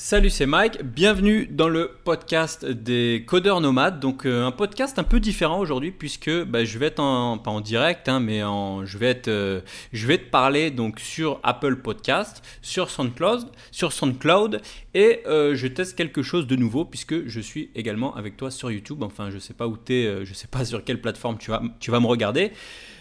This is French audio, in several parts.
Salut, c'est Mike. Bienvenue dans le podcast des codeurs nomades. Donc euh, un podcast un peu différent aujourd'hui puisque bah, je vais être en, pas en direct, hein, mais je vais être, euh, je vais te parler donc sur Apple Podcast, sur SoundCloud, sur SoundCloud et euh, je teste quelque chose de nouveau puisque je suis également avec toi sur YouTube. Enfin, je sais pas où tu es, je sais pas sur quelle plateforme tu vas, tu vas me regarder.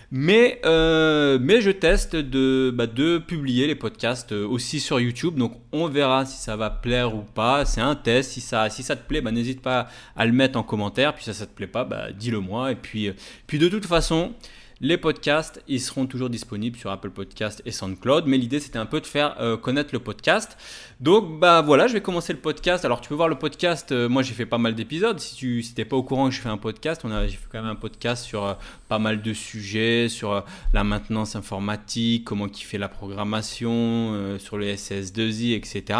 Mais, euh, mais je teste de, bah, de publier les podcasts euh, aussi sur YouTube. Donc on verra si ça va plaire ou pas. C'est un test. Si ça, si ça te plaît, bah, n'hésite pas à le mettre en commentaire. Puis si ça ne te plaît pas, bah, dis-le moi. Et puis, euh, puis de toute façon, les podcasts, ils seront toujours disponibles sur Apple Podcast et SoundCloud, mais l'idée c'était un peu de faire euh, connaître le podcast. Donc bah voilà, je vais commencer le podcast. Alors tu peux voir le podcast, euh, moi j'ai fait pas mal d'épisodes. Si tu n'étais pas au courant que je fais un podcast, on a j'ai fait quand même un podcast sur euh, pas mal de sujets, sur la maintenance informatique, comment qui fait la programmation, sur les SS2I, etc.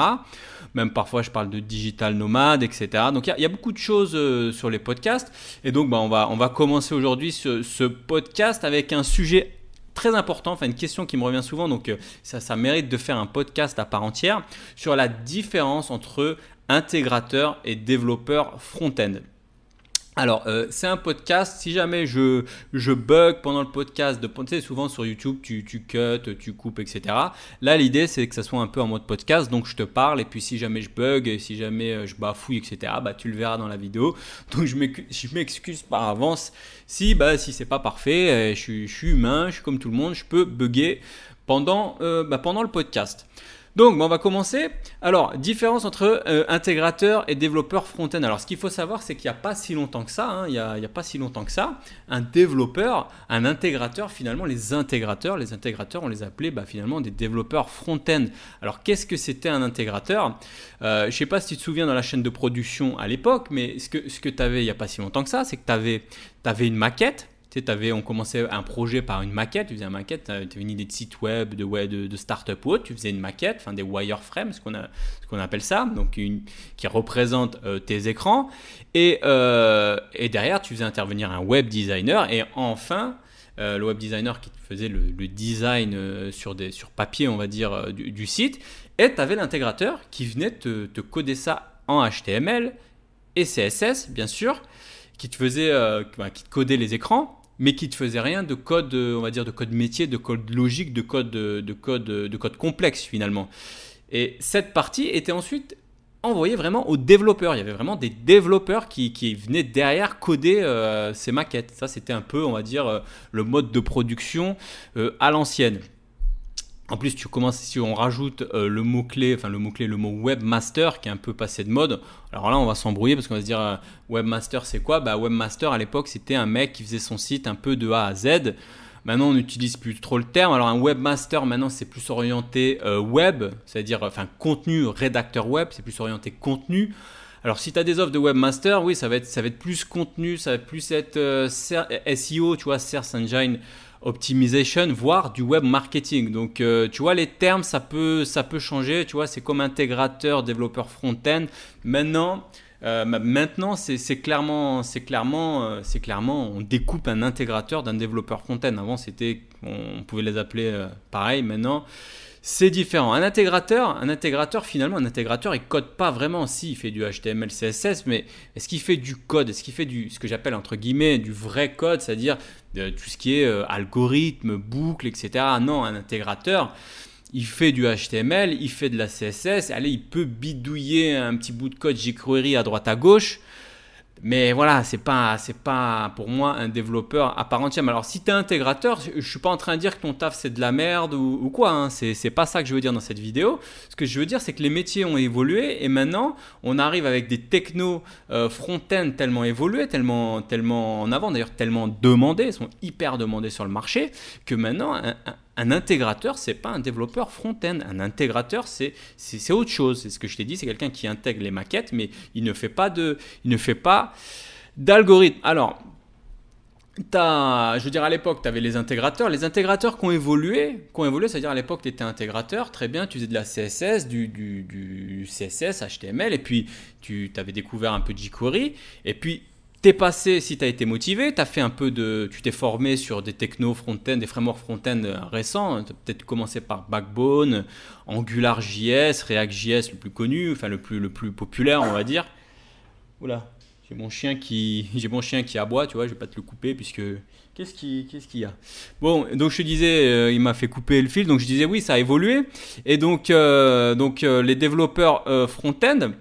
Même parfois je parle de digital nomade, etc. Donc il y, a beaucoup de choses sur les podcasts. Et donc bah, on, va, on va commencer aujourd'hui ce, ce podcast avec un sujet très important, une question qui me revient souvent, donc euh, ça, ça mérite de faire un podcast à part entière sur la différence entre intégrateur et développeur front-end. Alors, euh, c'est un podcast. Si jamais je, je bug pendant le podcast, de, tu sais, souvent sur YouTube, tu, tu cut, tu coupes, etc. Là, l'idée, c'est que ça soit un peu en mode podcast. Donc, je te parle. Et puis, si jamais je bug, si jamais euh, je bafouille, etc., bah, tu le verras dans la vidéo. Donc, je m'excuse par avance si, bah, si c'est pas parfait. Euh, je suis, humain, je suis comme tout le monde. Je peux bugger pendant, bah, pendant le podcast. Donc, on va commencer. Alors, différence entre euh, intégrateur et développeur front-end. Alors, ce qu'il faut savoir, c'est qu'il n'y a pas si longtemps que ça, hein, il n'y a, pas si longtemps que ça, un développeur, un intégrateur, finalement, les intégrateurs, les intégrateurs, on les appelait bah, finalement des développeurs front-end. Alors, qu'est-ce que c'était un intégrateur? Euh, Je ne sais pas si tu te souviens dans la chaîne de production à l'époque, mais ce que, tu avais il n'y a pas si longtemps que ça, c'est que tu avais, une maquette sais, on commençait un projet par une maquette, tu faisais une maquette, tu avais une idée de site web, de, de start-up ou autre, tu faisais une maquette, enfin des wireframes, ce qu'on qu'on appelle ça, donc une, qui représente euh, tes écrans. Et, euh, et derrière, tu faisais intervenir un web designer. Et enfin, euh, le web designer qui faisait le, design sur, des, sur papier, on va dire, du, site. Et tu avais l'intégrateur qui venait te, coder ça en HTML et CSS, bien sûr qui te faisait, qui te codait les écrans mais qui ne faisait rien de code, on va dire, de code métier, de code logique, de code, de code, de code complexe finalement. Et cette partie était ensuite envoyée vraiment aux développeurs. Il y avait vraiment des développeurs qui, qui venaient derrière coder euh, ces maquettes. Ça, c'était un peu, on va dire, euh, le mode de production euh, à l'ancienne. En plus, tu commences, si on rajoute euh, le mot-clé, enfin le mot-clé, le mot webmaster qui est un peu passé de mode. Alors là, on va s'embrouiller parce qu'on va se dire euh, webmaster, c'est quoi? Bah, webmaster à l'époque, c'était un mec qui faisait son site un peu de A à Z. Maintenant, on n'utilise plus trop le terme. Alors, un webmaster, maintenant, c'est plus orienté euh, web, c'est-à-dire, enfin, contenu, rédacteur web, c'est plus orienté contenu. Alors, si tu as des offres de webmaster, oui, ça va être, ça va être plus contenu, ça va plus être SEO, tu vois, Search Engine optimization, voire du web marketing. Donc, euh, tu vois, les termes, ça peut, ça peut changer. Tu vois, c'est comme intégrateur, développeur front-end. Maintenant, euh, maintenant, c'est clairement, c'est clairement, euh, c'est clairement, on découpe un intégrateur d'un développeur front-end. Avant, c'était, on pouvait les appeler pareil. Maintenant, c'est différent. Un intégrateur, un intégrateur finalement, un intégrateur, il code pas vraiment. Si, il fait du HTML, CSS, mais est-ce qu'il fait du code? Est-ce qu'il fait du, ce que j'appelle entre guillemets du vrai code, c'est-à-dire tout ce qui est euh, algorithme, boucle, etc. Non, un intégrateur, il fait du HTML, il fait de la CSS. Allez, il peut bidouiller un petit bout de code jQuery à droite à gauche. Mais voilà, c'est pas, c'est pas pour moi un développeur à part entière. alors, si tu es intégrateur, je suis pas en train de dire que ton taf c'est de la merde ou, quoi. Hein. C'est, pas ça que je veux dire dans cette vidéo. Ce que je veux dire, c'est que les métiers ont évolué et maintenant, on arrive avec des technos euh, front-end tellement évolués, tellement, tellement en avant, d'ailleurs tellement demandés, sont hyper demandés sur le marché, que maintenant, un intégrateur, c'est pas un développeur front-end. Un intégrateur, c'est autre chose. C'est ce que je t'ai dit, c'est quelqu'un qui intègre les maquettes, mais il ne fait pas de, il ne fait pas d'algorithme. Alors, je veux dire, à l'époque, tu avais les intégrateurs. Les intégrateurs qui ont évolué, qui évolué c'est-à-dire à, l'époque, tu étais intégrateur, très bien, tu faisais de la CSS, du, du, CSS, HTML, et puis tu avais découvert un peu jQuery, et puis T'es passé, si tu as été motivé, as fait un peu de, tu t'es formé sur des technos front-end, des frameworks front-end récents. Tu as peut-être commencé par Backbone, AngularJS, ReactJS le plus connu, enfin le plus, le plus populaire, on va dire. Oula, j'ai mon chien qui, j'ai mon chien qui aboie, tu vois, je vais pas te le couper puisque qu'est-ce qui, qu'est-ce qu'il y a? Bon, donc je disais, euh, il m'a fait couper le fil, donc je disais oui, ça a évolué et donc, euh, donc euh, les développeurs front-end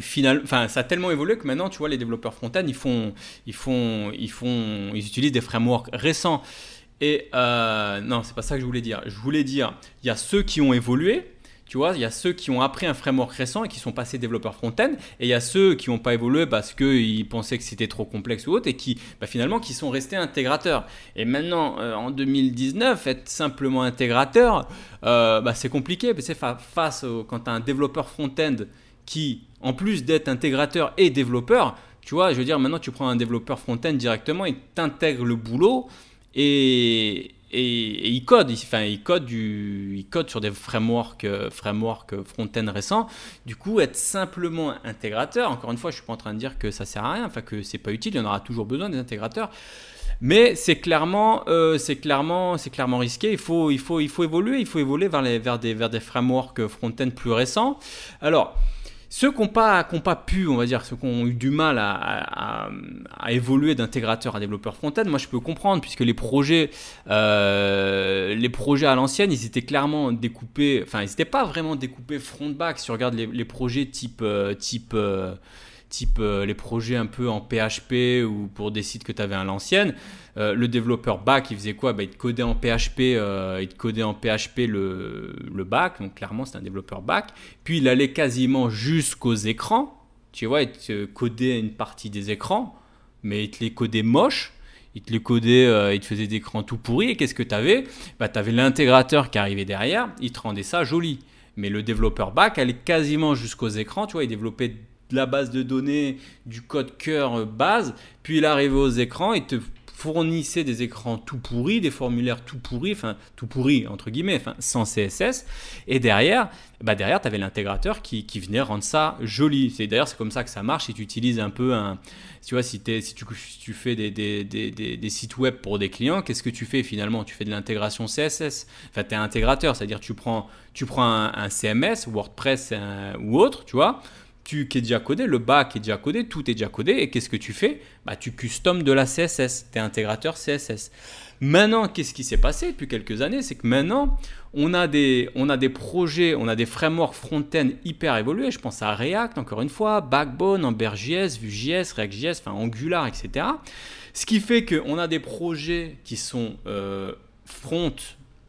final, enfin, ça a tellement évolué que maintenant, tu vois, les développeurs front-end, ils font, ils font, ils font, ils utilisent des frameworks récents. Et euh, non, c'est pas ça que je voulais dire. Je voulais dire, il y a ceux qui ont évolué. Tu vois, il y a ceux qui ont appris un framework récent et qui sont passés développeurs front-end, et il y a ceux qui n'ont pas évolué parce qu'ils pensaient que c'était trop complexe ou autre, et qui bah, finalement qui sont restés intégrateurs. Et maintenant, euh, en 2019, être simplement intégrateur, euh, bah, c'est compliqué. Parce que face quand tu as un développeur front-end qui, en plus d'être intégrateur et développeur, tu vois, je veux dire, maintenant tu prends un développeur front-end directement, il t'intègre le boulot et, et, il code, enfin, il code, du, il code sur des frameworks, euh, frameworks front-end récents. Du coup, être simplement intégrateur, encore une fois, je suis pas en train de dire que ça sert à rien, enfin que c'est pas utile, il y en aura toujours besoin des intégrateurs. Mais c'est clairement, euh, c'est clairement, c'est clairement risqué. Il faut, il faut, il faut évoluer. Il faut évoluer vers, les, vers des, vers des frameworks front-end plus récents. Alors, ceux qui n'ont pas, pu, on va dire, ceux qui ont eu du mal à, évoluer d'intégrateur à développeur front-end, moi je peux comprendre, puisque les projets, euh, les projets à l'ancienne, ils étaient clairement découpés, enfin ils n'étaient pas vraiment découpés front-back. Si on regarde les, projets type, euh, type euh, type les projets un peu en PHP ou pour des sites que tu avais à l'ancienne. Euh, le développeur back, il faisait quoi? Bah, Il te codait en PHP, euh, il en PHP le, le back, donc clairement c'est un développeur back. Puis il allait quasiment jusqu'aux écrans, tu vois, il te codait une partie des écrans, mais il te les codait moches. Il te les codait, il te faisait des écrans tout pourris. Et qu'est-ce que tu avais bah, Tu avais l'intégrateur qui arrivait derrière, il te rendait ça joli. Mais le développeur back allait quasiment jusqu'aux écrans, tu vois, il développait la base de données du code cœur base, puis il arrivait aux écrans et te fournissait des écrans tout pourris, des formulaires tout pourris, enfin tout pourris entre guillemets, enfin sans CSS. Et derrière, bah derrière, tu avais l'intégrateur qui, qui, venait rendre ça joli. C'est d'ailleurs c'est comme ça que ça marche. Si tu utilises un peu un, tu vois, si, es, si, tu, tu fais des, des, des, des, sites web pour des clients, qu'est-ce que tu fais finalement? Tu fais de l'intégration CSS. Enfin, tu es intégrateur, c'est-à-dire tu prends, tu prends un, CMS, WordPress ou autre, tu vois tu, qui est déjà codé, le back est déjà codé, tout est déjà codé, et qu'est-ce que tu fais bah, Tu custom de la CSS, tu es intégrateur CSS. Maintenant, qu'est-ce qui s'est passé depuis quelques années C'est que maintenant, on a, des, on a des projets, on a des frameworks front-end hyper évolués. Je pense à React, encore une fois, Backbone, AmberJS, Vue.js, React.js, enfin Angular, etc. Ce qui fait qu'on a des projets qui sont euh, front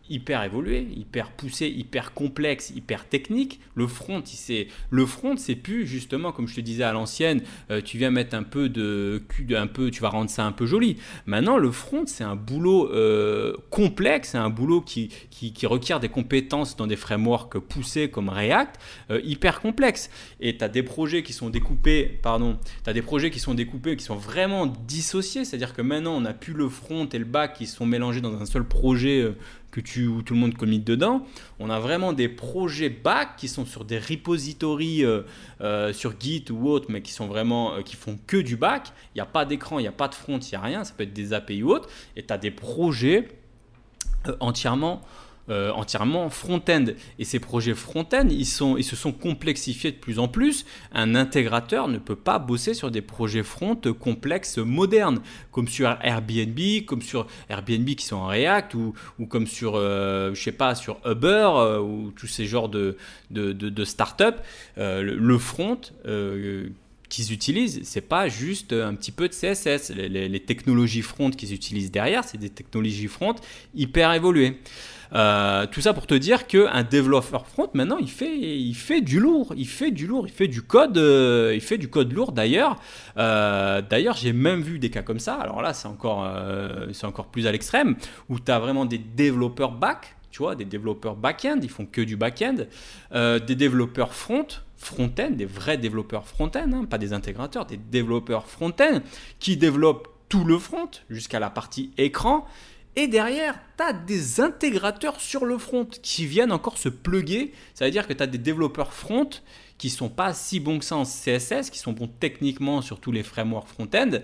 hyper évolué, hyper poussé, hyper complexe, hyper technique. Le front, c'est le front, c'est plus justement comme je te disais à l'ancienne, euh, tu viens mettre un peu de un peu, tu vas rendre ça un peu joli. Maintenant, le front, c'est un boulot euh, complexe, c'est un boulot qui, qui, requiert des compétences dans des frameworks poussés comme React, euh, hyper complexe. Et tu as des projets qui sont découpés, pardon, tu as des projets qui sont découpés, qui sont vraiment dissociés, c'est-à-dire que maintenant, on n'a plus le front et le back qui sont mélangés dans un seul projet que tu, tout le monde commit dedans. On a vraiment des projets back qui sont sur des repositories euh, euh, sur Git ou autre, mais qui sont vraiment euh, qui font que du back. Il n'y a pas d'écran, il n'y a pas de front, il n'y a rien. Ça peut être des API ou autre. Et tu as des projets entièrement euh, entièrement front-end. Et ces projets front-end, ils, se sont complexifiés de plus en plus. Un intégrateur ne peut pas bosser sur des projets front complexes modernes, comme sur Airbnb, comme sur Airbnb qui sont en React, ou, comme sur, euh, je sais pas, sur Uber, euh, ou tous ces genres de, de, start-up. le front qu'ils utilisent, c'est pas juste un petit peu de CSS. Les, les technologies front qu'ils utilisent derrière, c'est des technologies front hyper évoluées. Euh, tout ça pour te dire qu'un développeur front, maintenant, il fait, il fait du lourd. Il fait du lourd. Il fait du code, euh, il fait du code lourd d'ailleurs. Euh, d'ailleurs, j'ai même vu des cas comme ça. Alors là, c'est encore, c'est encore plus à l'extrême, où tu as vraiment des développeurs back, tu vois, des développeurs back-end, ils font que du back-end, des développeurs front, front-end, des vrais développeurs front-end, hein, pas des intégrateurs, des développeurs front-end qui développent tout le front jusqu'à la partie écran Et derrière, tu as des intégrateurs sur le front qui viennent encore se pluguer. Ça veut dire que tu as des développeurs front qui sont pas si bons que ça en CSS, qui sont bons techniquement sur tous les frameworks front-end.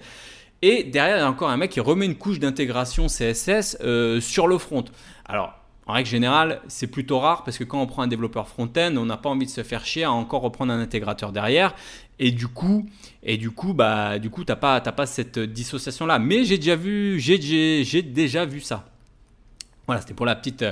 Et derrière, il y a encore un mec qui remet une couche d'intégration CSS euh, sur le front. Alors, en règle générale, c'est plutôt rare parce que quand on prend un développeur front-end, on n'a pas envie de se faire chier à encore reprendre un intégrateur derrière. Et du coup, et du coup, bah, du coup, t'as pas, pas cette dissociation là. Mais j'ai déjà vu, j'ai déjà vu ça. Voilà, c'était pour la petite,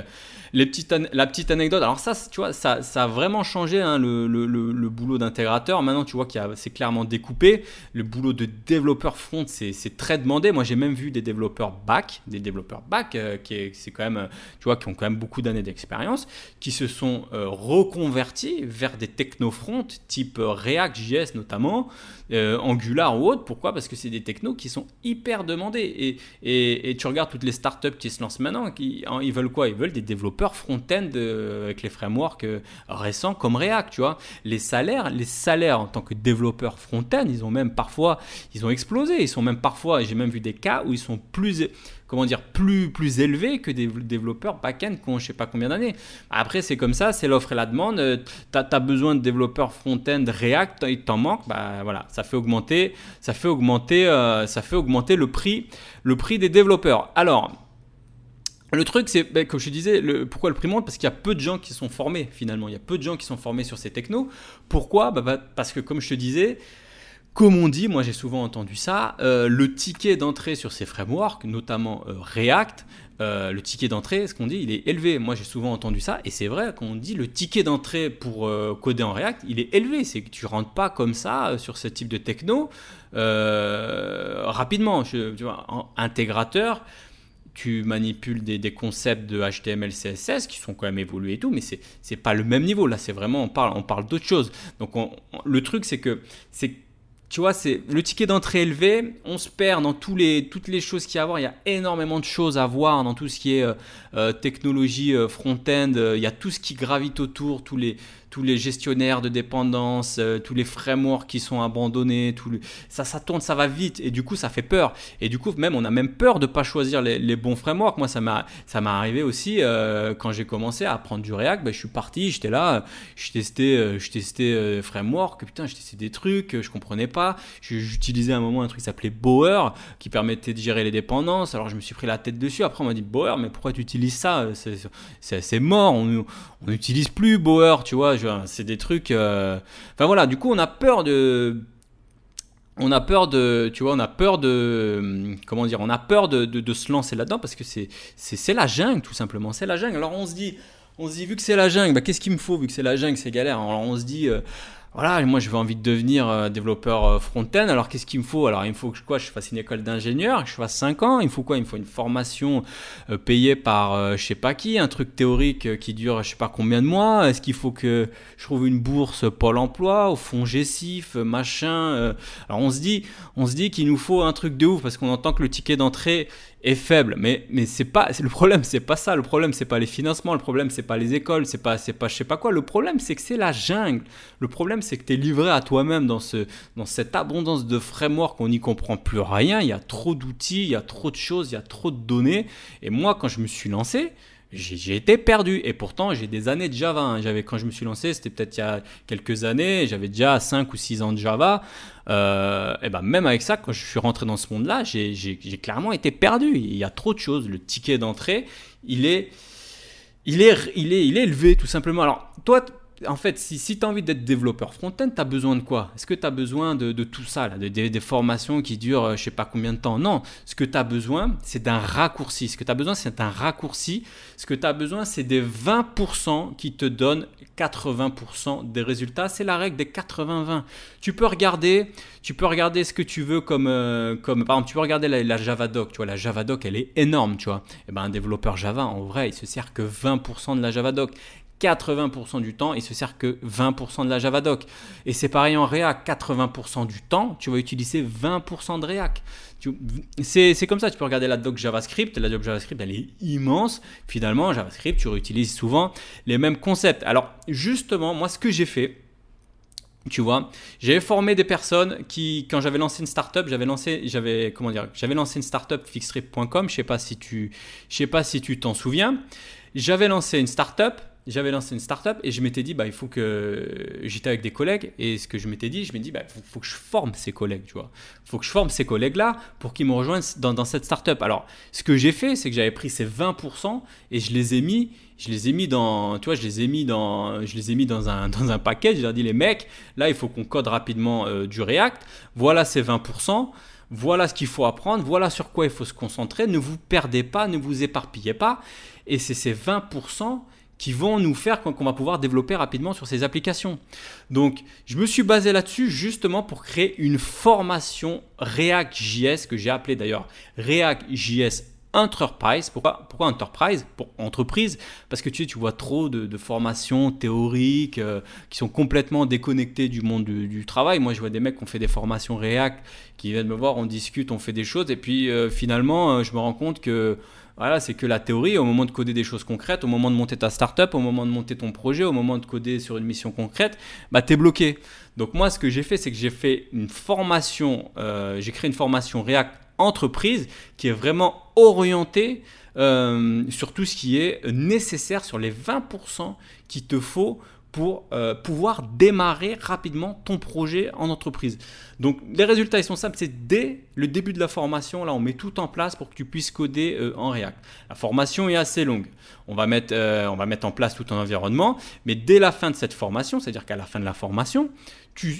les petites, la petite anecdote. Alors ça, tu vois, ça, ça a vraiment changé hein, le, le, le, boulot d'intégrateur. Maintenant, tu vois qu'il c'est clairement découpé. Le boulot de développeur front, c'est très demandé. Moi, j'ai même vu des développeurs back, des développeurs back, euh, qui quand même, tu vois, qui ont quand même beaucoup d'années d'expérience, qui se sont euh, reconvertis vers des techno-front type euh, React.js notamment, Angular ou autre. Pourquoi? Parce que c'est des technos qui sont hyper demandés. Et, et, et, tu regardes toutes les startups qui se lancent maintenant, qui, ils veulent quoi? Ils veulent des développeurs front-end euh, avec les frameworks euh, récents comme React, tu vois. Les salaires, les salaires en tant que développeur front-end, ils ont même parfois, ils ont explosé. Ils sont même parfois, j'ai même vu des cas où ils sont plus comment dire, plus, plus élevés que des développeurs back-end qui ont je sais pas combien d'années. Après, c'est comme ça, c'est l'offre et la demande. Euh, tu as, besoin de développeurs front-end React, il t'en manque, bah voilà, ça fait augmenter, ça fait augmenter, ça fait augmenter le prix, le prix des développeurs. Alors, le truc, c'est, ben, comme je disais, pourquoi le prix monte? Parce qu'il y a peu de gens qui sont formés finalement. Il y a peu de gens qui sont formés sur ces technos. Pourquoi? Bah, bah, Parce que, comme je te disais, comme on dit, moi j'ai souvent entendu ça, euh, le ticket d'entrée sur ces frameworks, notamment euh, React, euh, le ticket d'entrée, ce qu'on dit, il est élevé. Moi j'ai souvent entendu ça, et c'est vrai qu'on dit le ticket d'entrée pour coder en React, il est élevé. C'est que tu rentres pas comme ça sur ce type de techno rapidement. Tu vois, intégrateur tu manipules des, concepts de HTML, CSS qui sont quand même évolués et tout, mais c'est n'est pas le même niveau. Là, c'est vraiment, on parle, on parle d'autre chose. Donc, le truc, c'est que, tu vois, c'est le ticket d'entrée élevé, on se perd dans tous les, toutes les choses qu'il y a à voir. Il y a énormément de choses à voir dans tout ce qui est euh, euh, technologie euh, front-end. il y a tout ce qui gravite autour, tous les, tous les gestionnaires de dépendance, euh, tous les frameworks qui sont abandonnés, tout ça, ça tourne, ça va vite et du coup ça fait peur. Et du coup même on a même peur de pas choisir les, bons frameworks. Moi ça m'a arrivé aussi euh, quand j'ai commencé à apprendre du React, ben, je suis parti, j'étais là, je testais, euh, je testais framework, putain je testais des trucs, je comprenais pas. J'utilisais à un moment un truc qui s'appelait Bower qui permettait de gérer les dépendances. Alors je me suis pris la tête dessus. Après on m'a dit Bower, mais pourquoi tu utilises ça C'est mort, on n'utilise plus Bower, tu vois c'est des trucs. Euh, enfin voilà, du coup, on a peur de. On a peur de, tu vois, on a peur de, comment dire, on a peur de, se lancer là-dedans parce que c'est, c'est, la jungle tout simplement, c'est la jungle. Alors on se dit, on se dit vu que c'est la jungle, bah, qu'est-ce qu'il me faut vu que c'est la jungle, c'est galère. Alors on se dit, euh, voilà, moi veux envie de devenir euh, développeur euh, front-end. Alors qu'est-ce qu'il me faut? Alors il me faut que quoi, je fasse une école d'ingénieur, je fasse 5 ans. Il me faut quoi? Il me faut une formation euh, payée par je sais pas qui, un truc théorique qui dure je sais pas combien de mois. Est-ce qu'il faut que je trouve une bourse Pôle Emploi, au fond Gessif, machin Alors on se dit, on se dit qu'il nous faut un truc de ouf parce qu'on entend que le ticket d'entrée est faible. Mais, mais c'est pas, le problème, c'est pas ça. Le problème, c'est pas les financements. Le problème, c'est pas les écoles. C'est pas, c'est pas, je sais pas quoi. Le problème, c'est que c'est la jungle. Le problème, c'est que tu es livré à toi-même dans, ce, dans cette abondance de frameworks. On n'y comprend plus rien. Il y a trop d'outils, il y a trop de choses, il y a trop de données. Et moi, quand je me suis lancé, j'ai été perdu. Et pourtant, j'ai des années de Java. Hein. J'avais, quand je me suis lancé, c'était peut-être il y a quelques années, j'avais déjà 5 ou 6 ans de Java. Euh, et ben même avec ça, quand je suis rentré dans ce monde-là, j'ai clairement été perdu. Il y a trop de choses. Le ticket d'entrée, il est, il, est, il, est, il est élevé, tout simplement. Alors, toi, en fait, si, si tu as envie d'être développeur front-end, tu as besoin de quoi? Est-ce que tu as besoin de, tout ça, là, de, des formations qui durent euh, je sais pas combien de temps? Non, ce que tu as besoin, c'est d'un raccourci. Ce que tu as besoin, c'est un raccourci. Ce que tu as besoin, c'est des 20% qui te donnent 80% des résultats. C'est la règle des 80-20. Tu peux regarder, tu peux regarder ce que tu veux comme, euh, comme par exemple, tu peux regarder la, la, Javadoc. Tu vois, la Javadoc, elle est énorme, tu vois. Et eh ben, un développeur Java, en vrai, il se sert que 20% de la Javadoc. 80% du temps, il se sert que 20% de la Javadoc. Et c'est pareil en React, 80% du temps, tu vas utiliser 20% de React. C'est comme ça, tu peux regarder la doc JavaScript, la doc JavaScript elle est immense. Finalement, JavaScript, tu réutilises souvent les mêmes concepts. Alors justement, moi ce que j'ai fait, Tu vois, j'avais formé des personnes qui, quand j'avais lancé une startup, j'avais lancé, j'avais comment dire, j'avais lancé une startup fixtrip.com. Je sais pas si tu, je sais pas si tu t'en souviens. J'avais lancé une startup j'avais lancé une startup et je m'étais dit, bah, il faut que j'étais avec des collègues et ce que je m'étais dit, je m'étais dit, bah, faut, faut, que je forme ces collègues, tu vois. faut que je forme ces collègues-là pour qu'ils me rejoignent dans, dans cette startup. Alors, ce que j'ai fait, c'est que j'avais pris ces 20% et je les ai mis, je les ai mis dans, tu vois, je les ai mis dans, je les ai mis dans un, dans un paquet. Je leur ai dit, les mecs, là, il faut qu'on code rapidement euh, du React. Voilà ces 20%. Voilà ce qu'il faut apprendre, voilà sur quoi il faut se concentrer. Ne vous perdez pas, ne vous éparpillez pas. Et c'est ces 20% qui vont nous faire qu'on va pouvoir développer rapidement sur ces applications. Donc, je me suis basé là-dessus justement pour créer une formation React.js que j'ai appelée d'ailleurs React.js Enterprise. Pourquoi, pourquoi Enterprise? Pour entreprise. Parce que tu, tu vois trop de, formations théoriques euh, qui sont complètement déconnectées du monde du, travail. Moi, je vois des mecs qui ont fait des formations React, qui viennent me voir, on discute, on fait des choses. Et puis euh, finalement, euh, je me rends compte que voilà, c'est que la théorie, au moment de coder des choses concrètes, au moment de monter ta startup, au moment de monter ton projet, au moment de coder sur une mission concrète, bah, tu es bloqué. Donc moi, ce que j'ai fait, c'est que j'ai fait une formation, euh, j'ai créé une formation React entreprise qui est vraiment orientée euh, sur tout ce qui est nécessaire, sur les 20% qu'il te faut pour euh, pouvoir démarrer rapidement ton projet en entreprise. Donc les résultats ils sont simples, c'est dès le début de la formation, là on met tout en place pour que tu puisses coder euh, en React. La formation est assez longue. On va, mettre, euh, on va mettre en place tout un environnement, mais dès la fin de cette formation, c'est-à-dire qu'à la fin de la formation,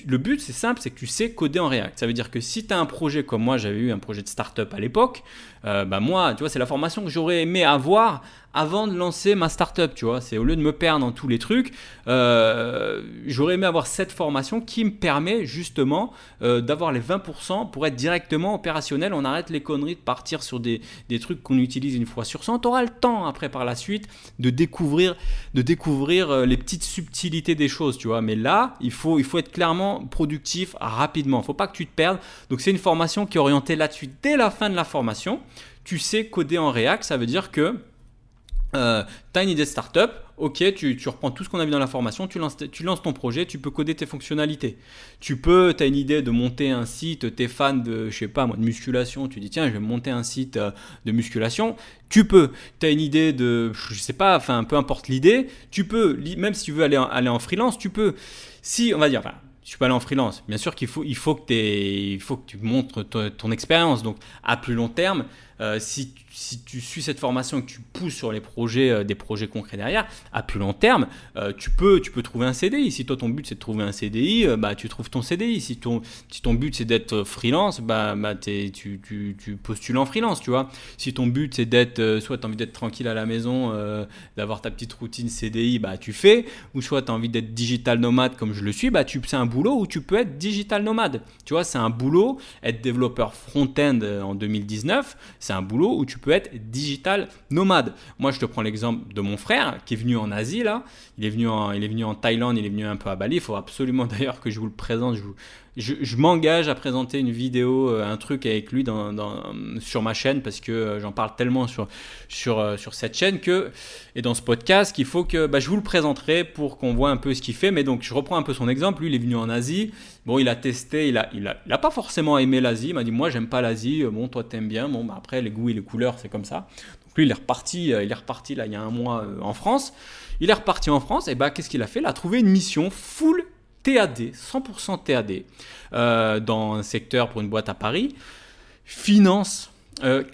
le but c'est simple, c'est que tu sais coder en React. Ça veut dire que si tu as un projet comme moi, j'avais eu un projet de startup à l'époque, bah moi, tu vois, c'est la formation que j'aurais aimé avoir avant de lancer ma startup, tu vois. C'est au lieu de me perdre dans tous les trucs, euh, j'aurais aimé avoir cette formation qui me permet justement euh, d'avoir les 20% pour être directement opérationnel. On arrête les conneries de partir sur des, des trucs qu'on utilise une fois sur 100. Tu auras le temps après par la suite de découvrir, de découvrir euh, les petites subtilités des choses, tu vois. Mais là, il faut, il faut être productif rapidement. Il ne faut pas que tu te perdes. Donc c'est une formation qui est orientée là-dessus dès la fin de la formation. Tu sais coder en React, ça veut dire que euh, tu as une idée de startup, ok, tu, reprends tout ce qu'on a vu dans la formation, tu lances, ton projet, tu peux coder tes fonctionnalités. Tu peux, tu as une idée de monter un site, tu es fan de, je sais pas moi, de musculation, tu dis tiens, je vais monter un site euh, de musculation. Tu peux, tu as une idée de, je sais pas, enfin peu importe l'idée, tu peux, même si tu veux aller en, aller en freelance, tu peux. Si, on va dire, enfin, tu peux aller en freelance. Bien sûr qu'il faut, il faut, que, il faut que tu montres ton expérience. Donc, à plus long terme, euh, si, tu suis cette formation et que tu pousses sur les projets, euh, des projets concrets derrière, à plus long terme, euh, tu, peux, tu peux trouver un CDI. Si toi ton but c'est de trouver un CDI, bah, tu trouves ton CDI. Si ton, si ton but c'est d'être freelance, bah, bah tu, tu, tu, postules en freelance, tu vois. Si ton but c'est d'être, soit tu as envie d'être tranquille à la maison, d'avoir ta petite routine CDI, bah, tu fais. Ou soit tu as envie d'être digital nomade comme je le suis, bah, c'est un boulot où tu peux être digital nomade. Tu vois, c'est un boulot, être développeur front-end en 2019, c'est un boulot où tu peux être digital nomade. Moi, je te prends l'exemple de mon frère qui est venu en Asie là. Il est venu en, il est venu en Thaïlande, il est venu un peu à Bali. Il faut absolument d'ailleurs que je vous le présente. Je, m'engage à présenter une vidéo, euh, un truc avec lui sur ma chaîne parce que euh, j'en parle tellement sur, sur, euh, sur cette chaîne que, et dans ce podcast qu'il faut que bah, je vous le présenterai pour qu'on voit un peu ce qu'il fait. Mais donc, je reprends un peu son exemple. Lui, il est venu en Asie. Bon, il a testé, il a, il a, il a pas forcément aimé l'Asie. Il m'a dit, moi, j'aime pas l'Asie. Bon, toi, t'aimes bien. Bon, bah, après, les goûts et les couleurs, c'est comme ça. Donc, lui, il est reparti, il est reparti là, il y a un mois en France. Il est reparti en France. Et bah, qu'est-ce qu'il a fait? Il a trouvé une mission full TAD, 100% TAD, euh, dans un secteur pour une boîte à Paris, finance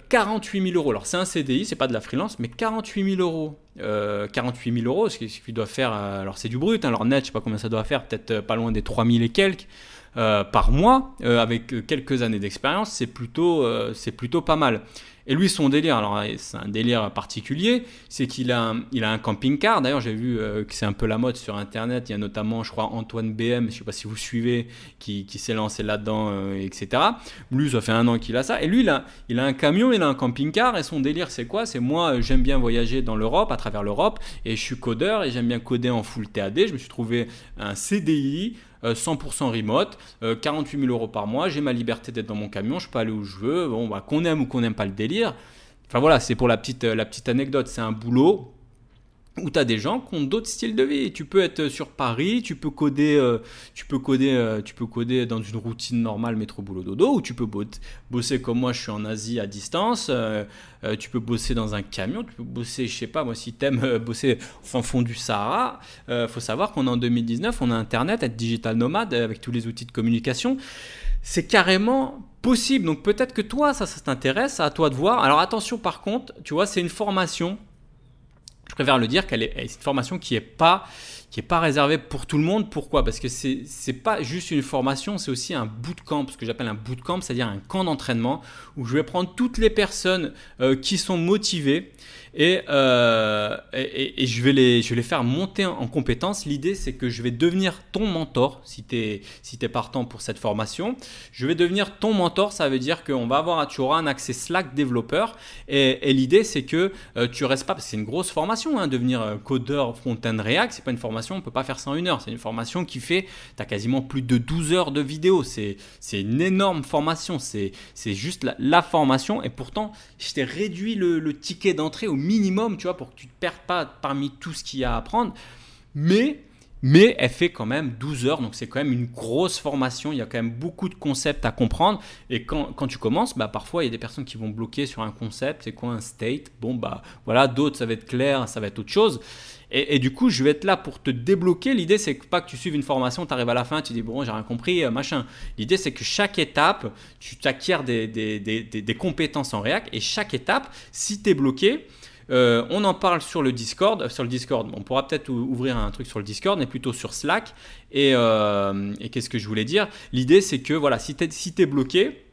48 euh, 000 euros. Alors c'est un CDI, c'est pas de la freelance, mais 48 000 euros. 48 000 euros, ce qu'il doit faire, euh, alors c'est du brut, hein, alors net, je sais pas combien ça doit faire, peut-être pas loin des 3 000 et quelques. par mois, avec quelques années d'expérience, c'est plutôt, c'est plutôt pas mal. Et lui, son délire, alors c'est un délire particulier, c'est qu'il a, un, il a un camping-car. D'ailleurs, j'ai vu euh, que c'est un peu la mode sur Internet. Il y a notamment, je crois, Antoine BM, je ne sais pas si vous suivez, qui, qui s'est lancé là-dedans, euh, etc. Lui, ça fait un an qu'il a ça. Et lui, il a, il a un camion, il a un camping-car. Et son délire, c'est quoi? C'est moi, j'aime bien voyager dans l'Europe, à travers l'Europe. Et je suis codeur et j'aime bien coder en full TAD. Je me suis trouvé un CDI 100% euh, remote, 48 euh, 000 euros par mois, j'ai ma liberté d'être dans mon camion, je peux aller où je veux, bon, bah, qu'on aime ou qu'on n'aime pas le délire. Enfin voilà, c'est pour la petite, euh, la petite anecdote, c'est un boulot où tu as des gens qui ont d'autres styles de vie. Tu peux être sur Paris, tu peux coder, euh, tu peux coder, euh, tu peux coder dans une routine normale métro boulot dodo, ou tu peux bosser comme moi, je suis en Asie à distance. Euh, tu peux bosser dans un camion, tu peux bosser, je sais pas moi, si t'aimes bosser au fond du Sahara. faut savoir qu'on est en 2019, on a Internet, être digital nomade avec tous les outils de communication. C'est carrément possible. Donc peut-être que toi, ça, ça t'intéresse, à toi de voir. Alors attention par contre, tu vois, c'est une formation je préfère le dire qu'elle est, une formation qui n'est pas, qui est pas réservée pour tout le monde. Pourquoi? Parce que c'est n'est pas juste une formation, c'est aussi un bootcamp, ce que j'appelle un bootcamp, c'est-à-dire un camp d'entraînement où je vais prendre toutes les personnes euh, qui sont motivées euh, et, je, vais les, je vais les faire monter en, compétences. L'idée, c'est que je vais devenir ton mentor si tu es, si es partant pour cette formation. Je vais devenir ton mentor, ça veut dire qu'on va avoir, tu auras un accès Slack développeur. Et, l'idée, c'est que euh, tu restes pas, parce que c'est une grosse formation, hein, devenir euh, codeur front-end React, c'est pas une formation, on peut pas faire ça en une heure. C'est une formation qui fait, tu as quasiment plus de 12 heures de vidéo. C'est une énorme formation, c'est juste la, formation. Et pourtant, je t'ai réduit le, ticket d'entrée minimum, tu vois, pour que tu ne te perdes pas parmi tout ce qu'il y a à apprendre. Mais, mais elle fait quand même 12 heures, donc c'est quand même une grosse formation. Il y a quand même beaucoup de concepts à comprendre. Et quand, quand tu commences, bah, parfois il y a des personnes qui vont bloquer sur un concept. C'est quoi un state? Bon, bah voilà, d'autres ça va être clair, ça va être autre chose. Et, du coup, je vais être là pour te débloquer. L'idée, c'est pas que tu suives une formation, tu arrives à la fin, tu dis bon, j'ai rien compris, euh, machin. L'idée, c'est que chaque étape, tu t'acquiers des, des, des, des, compétences en React. Et chaque étape, si tu es bloqué, euh, on en parle sur le Discord. Euh, sur le Discord, on pourra peut-être ouvrir un truc sur le Discord, mais plutôt sur Slack. Euh, et, qu'est-ce que je voulais dire? L'idée, c'est que voilà, si tu es, si es bloqué,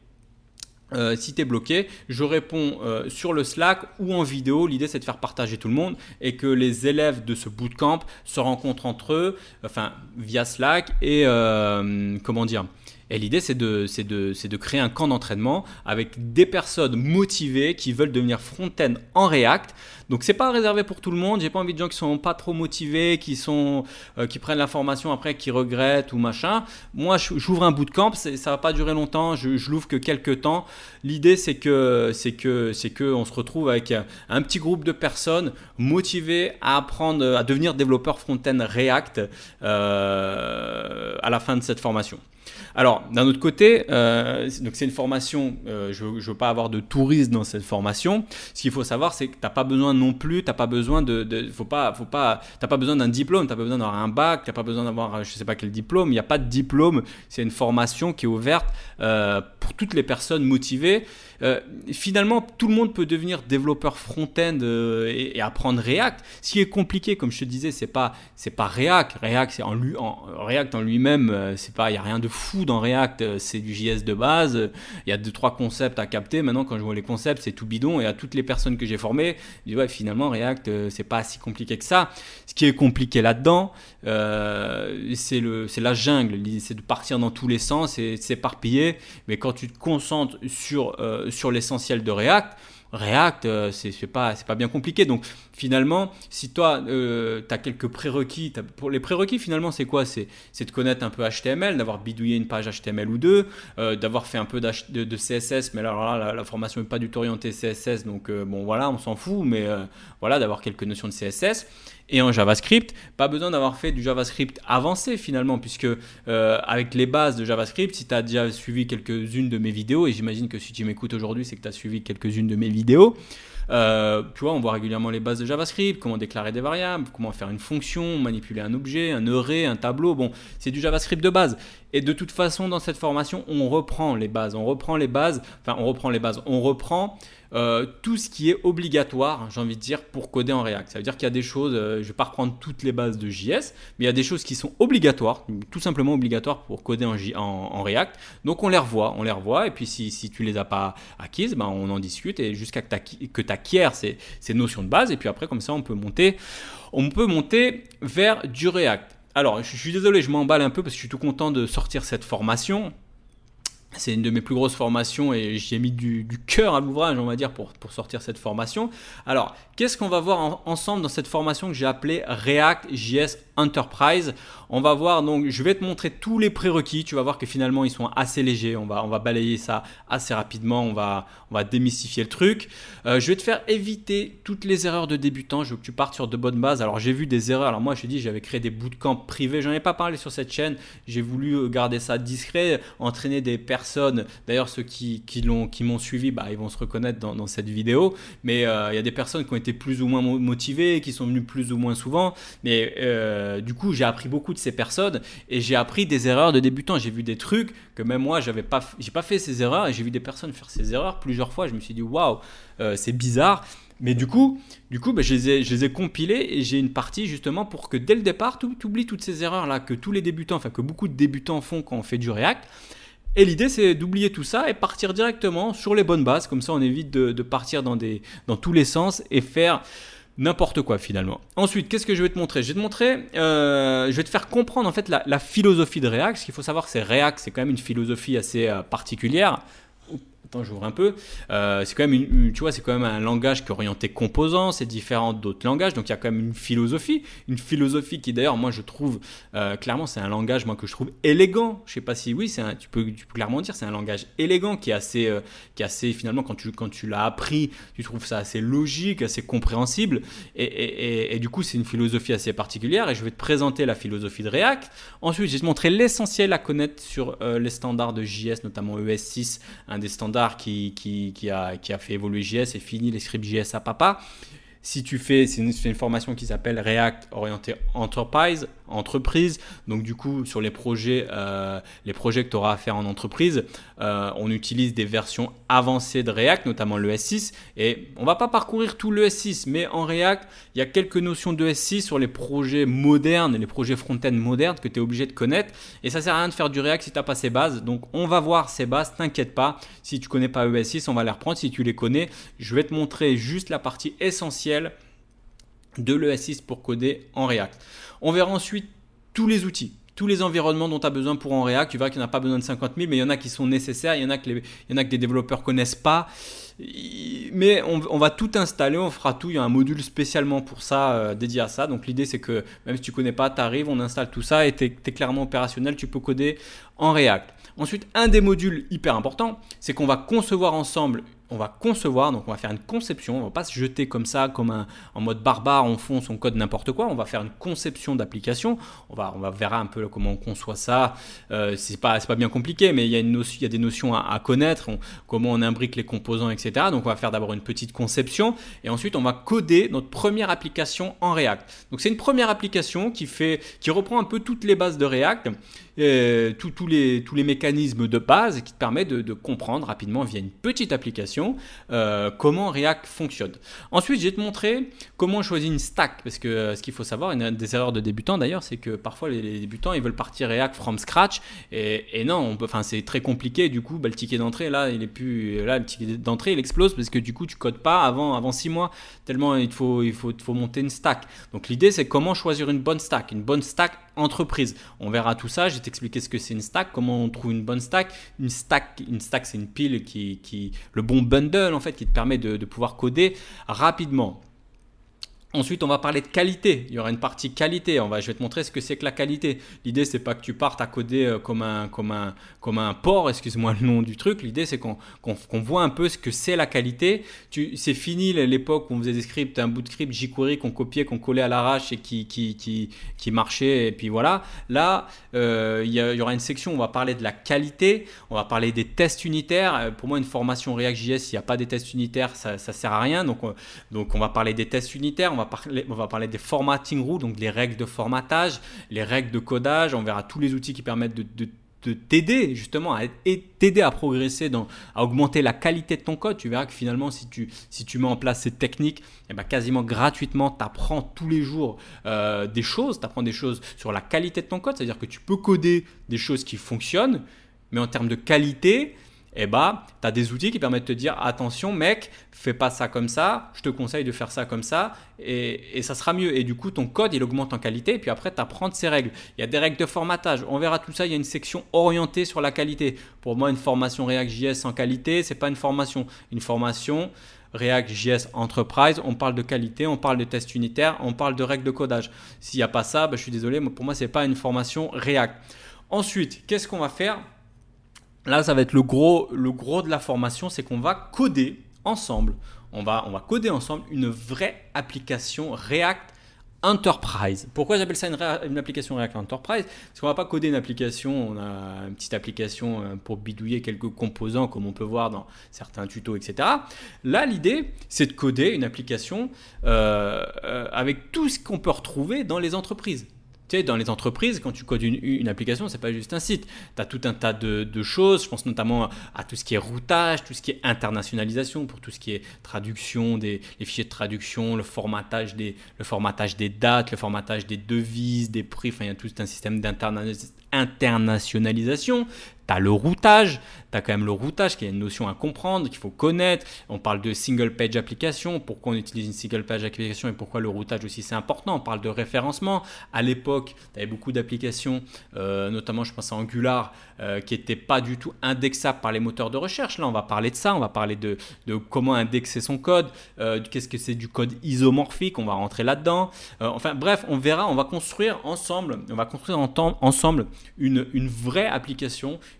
si tu es bloqué, je réponds sur le Slack ou en vidéo. L'idée, c'est de faire partager tout le monde et que les élèves de ce bootcamp se rencontrent entre eux, enfin, via Slack et comment dire et l'idée, c'est de, créer un camp d'entraînement avec des personnes motivées qui veulent devenir front-end en React. Donc, c'est pas réservé pour tout le monde. J'ai pas envie de gens qui sont pas trop motivés, euh, qui prennent l'information après, qui regrettent ou machin. Moi, j'ouvre un bootcamp. Ça va pas durer longtemps. Je, je l'ouvre que quelques temps. L'idée, c'est que, c'est que, c'est que on se retrouve avec un petit groupe de personnes motivées à apprendre, à devenir développeurs front-end React euh, à la fin de cette formation. Alors, d'un autre côté, euh, c'est une formation, euh, je ne veux pas avoir de touristes dans cette formation. Ce qu'il faut savoir, c'est que tu n'as pas besoin non plus, tu n'as pas besoin de, pas, faut pas, pas besoin d'un diplôme, tu n'as pas besoin d'avoir un bac, tu n'as pas besoin d'avoir je ne sais pas quel diplôme, il n'y a pas de diplôme, c'est une formation qui est ouverte euh, pour toutes les personnes motivées. Finalement, tout le monde peut devenir développeur front-end et, apprendre React. Ce qui est compliqué, comme je te disais, c'est pas, c'est pas React. React, c'est en, lui, en React en lui-même, c'est pas, il y a rien de fou dans React, euh, c'est du JS de base. Il y a deux, trois concepts à capter. Maintenant, quand je vois les concepts, c'est tout bidon. Et à toutes les personnes que j'ai formées, je dis, ouais, finalement, React, euh, c'est pas si compliqué que ça. Ce qui est compliqué là-dedans, euh, c'est la jungle. C'est de partir dans tous les sens et de s'éparpiller. Mais quand tu te concentres sur, sur l'essentiel de React, React, euh, c'est pas, pas bien compliqué. Donc finalement, si toi, euh, tu as quelques prérequis, pour les prérequis finalement, c'est quoi? C'est de connaître un peu HTML, d'avoir bidouillé une page HTML ou deux, euh, d'avoir fait un peu de, CSS, mais alors là, la, formation n'est pas du tout orientée CSS, donc bon voilà, on s'en fout, mais voilà, d'avoir quelques notions de CSS. Et en JavaScript, pas besoin d'avoir fait du JavaScript avancé finalement, puisque euh, avec les bases de JavaScript, si tu as déjà suivi quelques-unes de mes vidéos, et j'imagine que si tu m'écoutes aujourd'hui, c'est que tu as suivi quelques-unes de mes vidéos, euh, tu vois, on voit régulièrement les bases de JavaScript, comment déclarer des variables, comment faire une fonction, manipuler un objet, un array, un tableau. Bon, c'est du JavaScript de base. Et de toute façon, dans cette formation, on reprend les bases. On reprend les bases. Enfin, on reprend les bases. On reprend euh, tout ce qui est obligatoire, j'ai envie de dire, pour coder en React. Ça veut dire qu'il y a des choses, euh, je ne vais pas reprendre toutes les bases de JS, mais il y a des choses qui sont obligatoires, tout simplement obligatoires pour coder en, en, React. Donc on les revoit, on les revoit, et puis si, si tu les as pas acquises, ben on en discute, et jusqu'à que tu acquiers ces, ces notions de base, et puis après, comme ça, on peut monter, on peut monter vers du React. Alors, je suis désolé, je m'emballe un peu parce que je suis tout content de sortir cette formation. C'est une de mes plus grosses formations et j'y ai mis du, cœur à l'ouvrage, on va dire, pour, sortir cette formation. Alors, qu'est-ce qu'on va voir ensemble dans cette formation que j'ai appelée React JS Enterprise? On va voir, donc, je vais te montrer tous les prérequis. Tu vas voir que finalement, ils sont assez légers. On va, balayer ça assez rapidement. On va, on va démystifier le truc. Euh, je vais te faire éviter toutes les erreurs de débutants. Je veux que tu partes sur de bonnes bases. Alors, j'ai vu des erreurs. Alors, moi, je te dis, j'avais créé des bootcamps privés. J'en ai pas parlé sur cette chaîne. J'ai voulu garder ça discret, entraîner des personnes D'ailleurs, ceux qui, qui m'ont suivi, bah, ils vont se reconnaître dans, cette vidéo. Mais euh, il y a des personnes qui ont été plus ou moins motivées, qui sont venues plus ou moins souvent. Mais euh, du coup, j'ai appris beaucoup de ces personnes et j'ai appris des erreurs de débutants. J'ai vu des trucs que même moi, j'avais pas, j'ai pas fait ces erreurs et j'ai vu des personnes faire ces erreurs plusieurs fois. Je me suis dit, waouh, euh, c'est bizarre. Mais du coup, du coup bah, je, les ai, je, les ai, compilés et j'ai une partie justement pour que dès le départ, tu oublies toutes ces erreurs-là que tous les débutants, enfin que beaucoup de débutants font quand on fait du React. Et l'idée, c'est d'oublier tout ça et partir directement sur les bonnes bases. Comme ça, on évite de, partir dans, des, dans tous les sens et faire n'importe quoi finalement. Ensuite, qu'est-ce que je vais te montrer? Je vais te montrer, euh, je vais te faire comprendre en fait la, philosophie de React. Ce qu'il faut savoir, c'est React, c'est quand même une philosophie assez euh, particulière j'ouvre un peu. Euh, c'est quand même tu vois, c'est quand même un langage qui est orienté composant, c'est différent d'autres langages, donc il y a quand même une philosophie, une philosophie qui d'ailleurs, moi je trouve euh, clairement, c'est un langage moi que je trouve élégant. Je sais pas si oui, tu peux, clairement dire, c'est un langage élégant qui est assez, euh, qui est assez finalement quand tu quand tu l'as appris, tu trouves ça assez logique, assez compréhensible, et, du coup c'est une philosophie assez particulière. Et je vais te présenter la philosophie de React. Ensuite, je vais te montrer l'essentiel à connaître sur les standards de JS, notamment ES6, un des standards qui, a, fait évoluer JS et fini les scripts JS à papa. Si tu fais, c'est une, formation qui s'appelle React orienté enterprise, entreprise. Donc du coup, sur les projets, euh, les projets que tu auras à faire en entreprise, euh, on utilise des versions avancées de React, notamment le S6. Et on va pas parcourir tout le S6, mais en React, il y a quelques notions de S6 sur les projets modernes, les projets front-end modernes que tu es obligé de connaître. Et ça sert à rien de faire du React si tu n'as pas ces bases. Donc on va voir ces bases, t'inquiète pas. Si tu connais pas ES6, on va les reprendre. Si tu les connais, je vais te montrer juste la partie essentielle de l'ES6 pour coder en React. On verra ensuite tous les outils, tous les environnements dont tu as besoin pour en React. Tu verras qu'il n'y en a pas besoin de 50 000, mais il y en a qui sont nécessaires, il y en a que, il y en a des développeurs connaissent pas. Mais on, va tout installer, on fera tout. Il y a un module spécialement pour ça, euh, dédié à ça. Donc l'idée c'est que même si tu connais pas, tu arrives, on installe tout ça et tu es, clairement opérationnel, tu peux coder en React. Ensuite, un des modules hyper important, c'est qu'on va concevoir ensemble on va concevoir, donc on va faire une conception, on va pas se jeter comme ça, comme un, en mode barbare, on fonce, on code n'importe quoi, on va faire une conception d'application, on va, on verra un peu comment on conçoit ça, euh, c'est pas, bien compliqué, mais il y a, y des notions à, connaître, comment on imbrique les composants, etc. Donc on va faire d'abord une petite conception, et ensuite on va coder notre première application en React. Donc c'est une première application qui, fait, qui reprend un peu toutes les bases de React, euh, tous les, mécanismes de base qui te permettent de, comprendre rapidement via une petite application euh, comment React fonctionne. Ensuite, je vais te montrer comment choisir une stack parce que euh, ce qu'il faut savoir, une des erreurs de débutants d'ailleurs, c'est que parfois les, débutants ils veulent partir React from scratch et, non, enfin c'est très compliqué. Du coup, bah, le ticket d'entrée là, il est plus là, le ticket d'entrée il explose parce que du coup tu codes pas avant avant six mois tellement il faut il faut, faut monter une stack. Donc l'idée c'est comment choisir une bonne stack, une bonne stack entreprise. On verra tout ça. Je vais t'expliquer ce que c'est une stack, comment on trouve une bonne stack. Une stack, une stack c'est une pile qui, qui, le bon bundle en fait, qui te permet de, pouvoir coder rapidement. Ensuite, on va parler de qualité. Il y aura une partie qualité. On va, je vais te montrer ce que c'est que la qualité. L'idée, c'est pas que tu partes à coder euh, comme un, comme un, comme un porc, excuse-moi le nom du truc. L'idée, c'est qu'on voit un peu ce que c'est la qualité. C'est fini l'époque où on faisait des scripts, un bout de script jQuery qu'on copiait, qu'on collait à l'arrache et qui, qui, qui, qui, marchait. Et puis voilà. Là, euh, il, y aura une section où on va parler de la qualité. On va parler des tests unitaires. Euh, pour moi, une formation React.js, s'il n'y a pas des tests unitaires, ça, ça sert à rien. Donc, donc, on va parler des tests unitaires. On on va parler des formatting rules, donc les règles de formatage, les règles de codage. On verra tous les outils qui permettent de, t'aider justement à t'aider à progresser, dans, à augmenter la qualité de ton code. Tu verras que finalement, si tu, mets en place ces techniques, eh ben quasiment gratuitement, tu apprends tous les jours euh, des choses. Tu apprends des choses sur la qualité de ton code, c'est-à-dire que tu peux coder des choses qui fonctionnent, mais en termes de qualité, eh bah, tu as des outils qui permettent de te dire attention mec, fais pas ça comme ça, je te conseille de faire ça comme ça et, ça sera mieux. Et du coup, ton code, il augmente en qualité et puis après, tu apprends de ces règles. Il y a des règles de formatage, on verra tout ça, il y a une section orientée sur la qualité. Pour moi, une formation React.js en qualité, c'est pas une formation. Une formation React.js Enterprise, on parle de qualité, on parle de tests unitaires, on parle de règles de codage. S'il n'y a pas ça, bah, je suis désolé, pour moi, ce n'est pas une formation React. Ensuite, qu'est-ce qu'on va faire? Là, ça va être le gros, de la formation, c'est qu'on va coder ensemble. On va, coder ensemble une vraie application React Enterprise. Pourquoi j'appelle ça une, application React Enterprise? Parce qu'on va pas coder une application, on a une petite application euh, pour bidouiller quelques composants comme on peut voir dans certains tutos, etc. Là, l'idée, c'est de coder une application euh, euh, avec tout ce qu'on peut retrouver dans les entreprises. Dans les entreprises, quand tu codes une, une application, c'est pas juste un site. Tu as tout un tas de, choses. Je pense notamment à tout ce qui est routage, tout ce qui est internationalisation, pour tout ce qui est traduction, des, les fichiers de traduction, le formatage, des, le formatage des dates, le formatage des devises, des prix. Enfin, il y a tout un système d'internationalisation. Tu as le routage, tu quand même le routage qui est une notion à comprendre, qu'il faut connaître. On parle de single page application, pourquoi on utilise une single page application et pourquoi le routage aussi c'est important. On parle de référencement. À l'époque, tu beaucoup d'applications, euh, notamment je pense à Angular, euh, qui n'étaient pas du tout indexables par les moteurs de recherche. Là, on va parler de ça, on va parler de, comment indexer son code, euh, qu'est-ce que c'est du code isomorphique, on va rentrer là-dedans. enfin bref, on verra, on va construire ensemble, on va construire ensemble une, une vraie application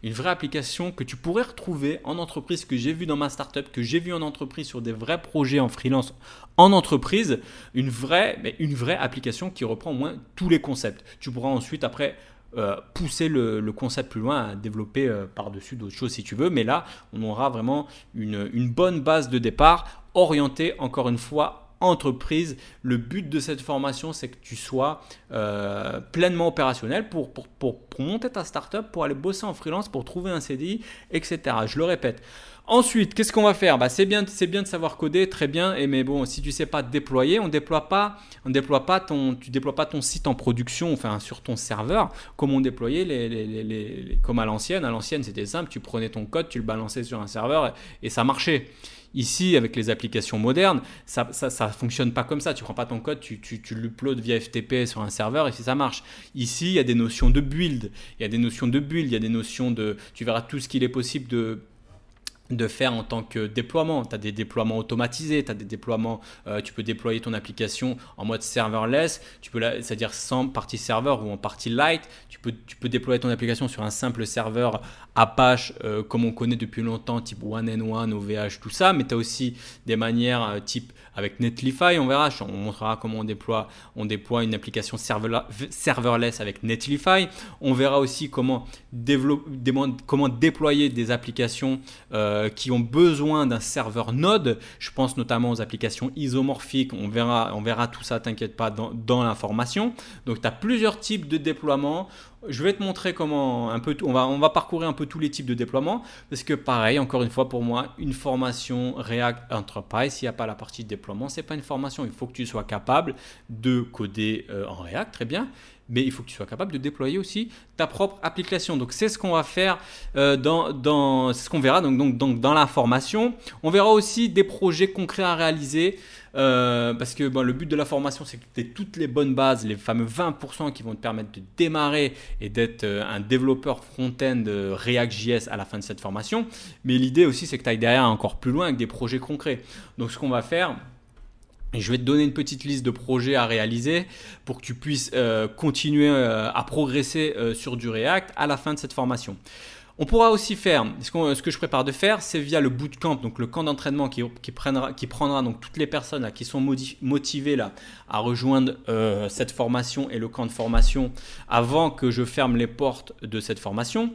une vraie application que tu pourrais retrouver en entreprise, que j'ai vu dans ma startup, que j'ai vu en entreprise sur des vrais projets en freelance en entreprise, une vraie, mais une vraie application qui reprend au moins tous les concepts. Tu pourras ensuite après euh, pousser le, concept plus loin, à développer euh, par-dessus d'autres choses si tu veux. Mais là, on aura vraiment une, une bonne base de départ orientée, encore une fois, entreprise. Le but de cette formation, c'est que tu sois euh, pleinement opérationnel pour, pour, pour, monter ta startup, pour aller bosser en freelance, pour trouver un CDI, etc. Je le répète. Ensuite, qu'est-ce qu'on va faire? Bah, C'est bien, bien de savoir coder, très bien. Et mais bon, si tu sais pas déployer, on déploie pas, on déploie pas ton, tu déploies pas ton site en production, enfin sur ton serveur, comme on déployait les, comme à l'ancienne. À l'ancienne, c'était simple. Tu prenais ton code, tu le balançais sur un serveur et ça marchait. Ici, avec les applications modernes, ça ne fonctionne pas comme ça. Tu prends pas ton code, tu, tu, tu l'uploades via FTP sur un serveur et si ça marche. Ici, il y a des notions de build. Il y a des notions de build, il y a des notions de... Tu verras tout ce qu'il est possible de de faire en tant que déploiement. Tu as des déploiements automatisés, tu des déploiements, euh, tu peux déployer ton application en mode serverless, tu peux c'est-à-dire sans partie serveur ou en partie light, tu peux, tu déployer ton application sur un simple serveur Apache euh, comme on connaît depuis longtemps, type One-N1, OVH, tout ça, mais tu as aussi des manières euh, type avec Netlify, on verra, on montrera comment on déploie, on déploie une application serverless avec Netlify. On verra aussi comment, comment déployer des applications euh, qui ont besoin d'un serveur Node. Je pense notamment aux applications isomorphiques. On verra, on verra tout ça, t'inquiète pas, dans, dans l'information. Donc tu as plusieurs types de déploiement je vais te montrer comment un peu on va on va parcourir un peu tous les types de déploiement parce que pareil encore une fois pour moi une formation React Enterprise s'il n'y a pas la partie de déploiement c'est pas une formation il faut que tu sois capable de coder euh, en React très bien mais il faut que tu sois capable de déployer aussi ta propre application. Donc c'est ce qu'on va faire euh, dans, dans ce qu'on verra donc, dans la formation. On verra aussi des projets concrets à réaliser. Euh, parce que le but de la formation, c'est que tu aies toutes les bonnes bases, les fameux 20% qui vont te permettre de démarrer et d'être euh, un développeur front-end React.js à la fin de cette formation. Mais l'idée aussi, c'est que tu ailles derrière encore plus loin avec des projets concrets. Donc ce qu'on va faire, je vais te donner une petite liste de projets à réaliser pour que tu puisses euh, continuer à progresser sur du React à la fin de cette formation. On pourra aussi faire, ce, que je prépare de faire, c'est via le bootcamp, donc le camp d'entraînement qui, prendra, donc toutes les personnes qui sont motivées là, à rejoindre euh, cette formation et le camp de formation avant que je ferme les portes de cette formation.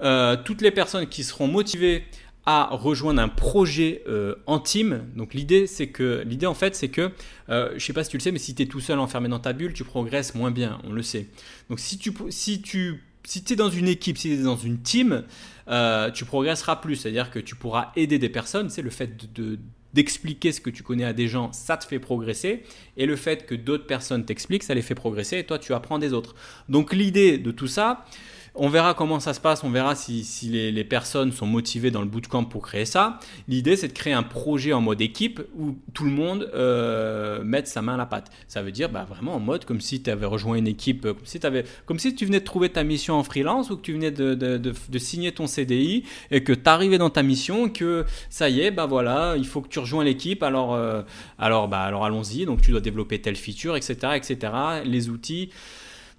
Euh, toutes les personnes qui seront motivées à rejoindre un projet euh, en team. Donc l'idée c'est que l'idée en fait c'est que je je sais pas si tu le sais mais si tu es tout seul enfermé dans ta bulle, tu progresses moins bien, on le sait. Donc si tu si tu es dans une équipe, si tu es dans une team, euh, tu progresseras plus. C'est-à-dire que tu pourras aider des personnes. C'est le fait de, d'expliquer ce que tu connais à des gens, ça te fait progresser. Et le fait que d'autres personnes t'expliquent, ça les fait progresser. Et toi, tu apprends des autres. Donc l'idée de tout ça, On verra comment ça se passe, on verra si, les, personnes sont motivées dans le bootcamp pour créer ça. L'idée, c'est de créer un projet en mode équipe où tout le monde euh, mette sa main à la pâte. Ça veut dire bah, vraiment en mode comme si tu avais rejoint une équipe, comme si, avais, comme si tu venais de trouver ta mission en freelance ou que tu venais de, signer ton CDI et que tu arrivais dans ta mission, que ça y est, bah voilà, il faut que tu rejoins l'équipe, alors, euh, alors, bah, alors allons-y, donc tu dois développer telle feature, etc., etc., les outils.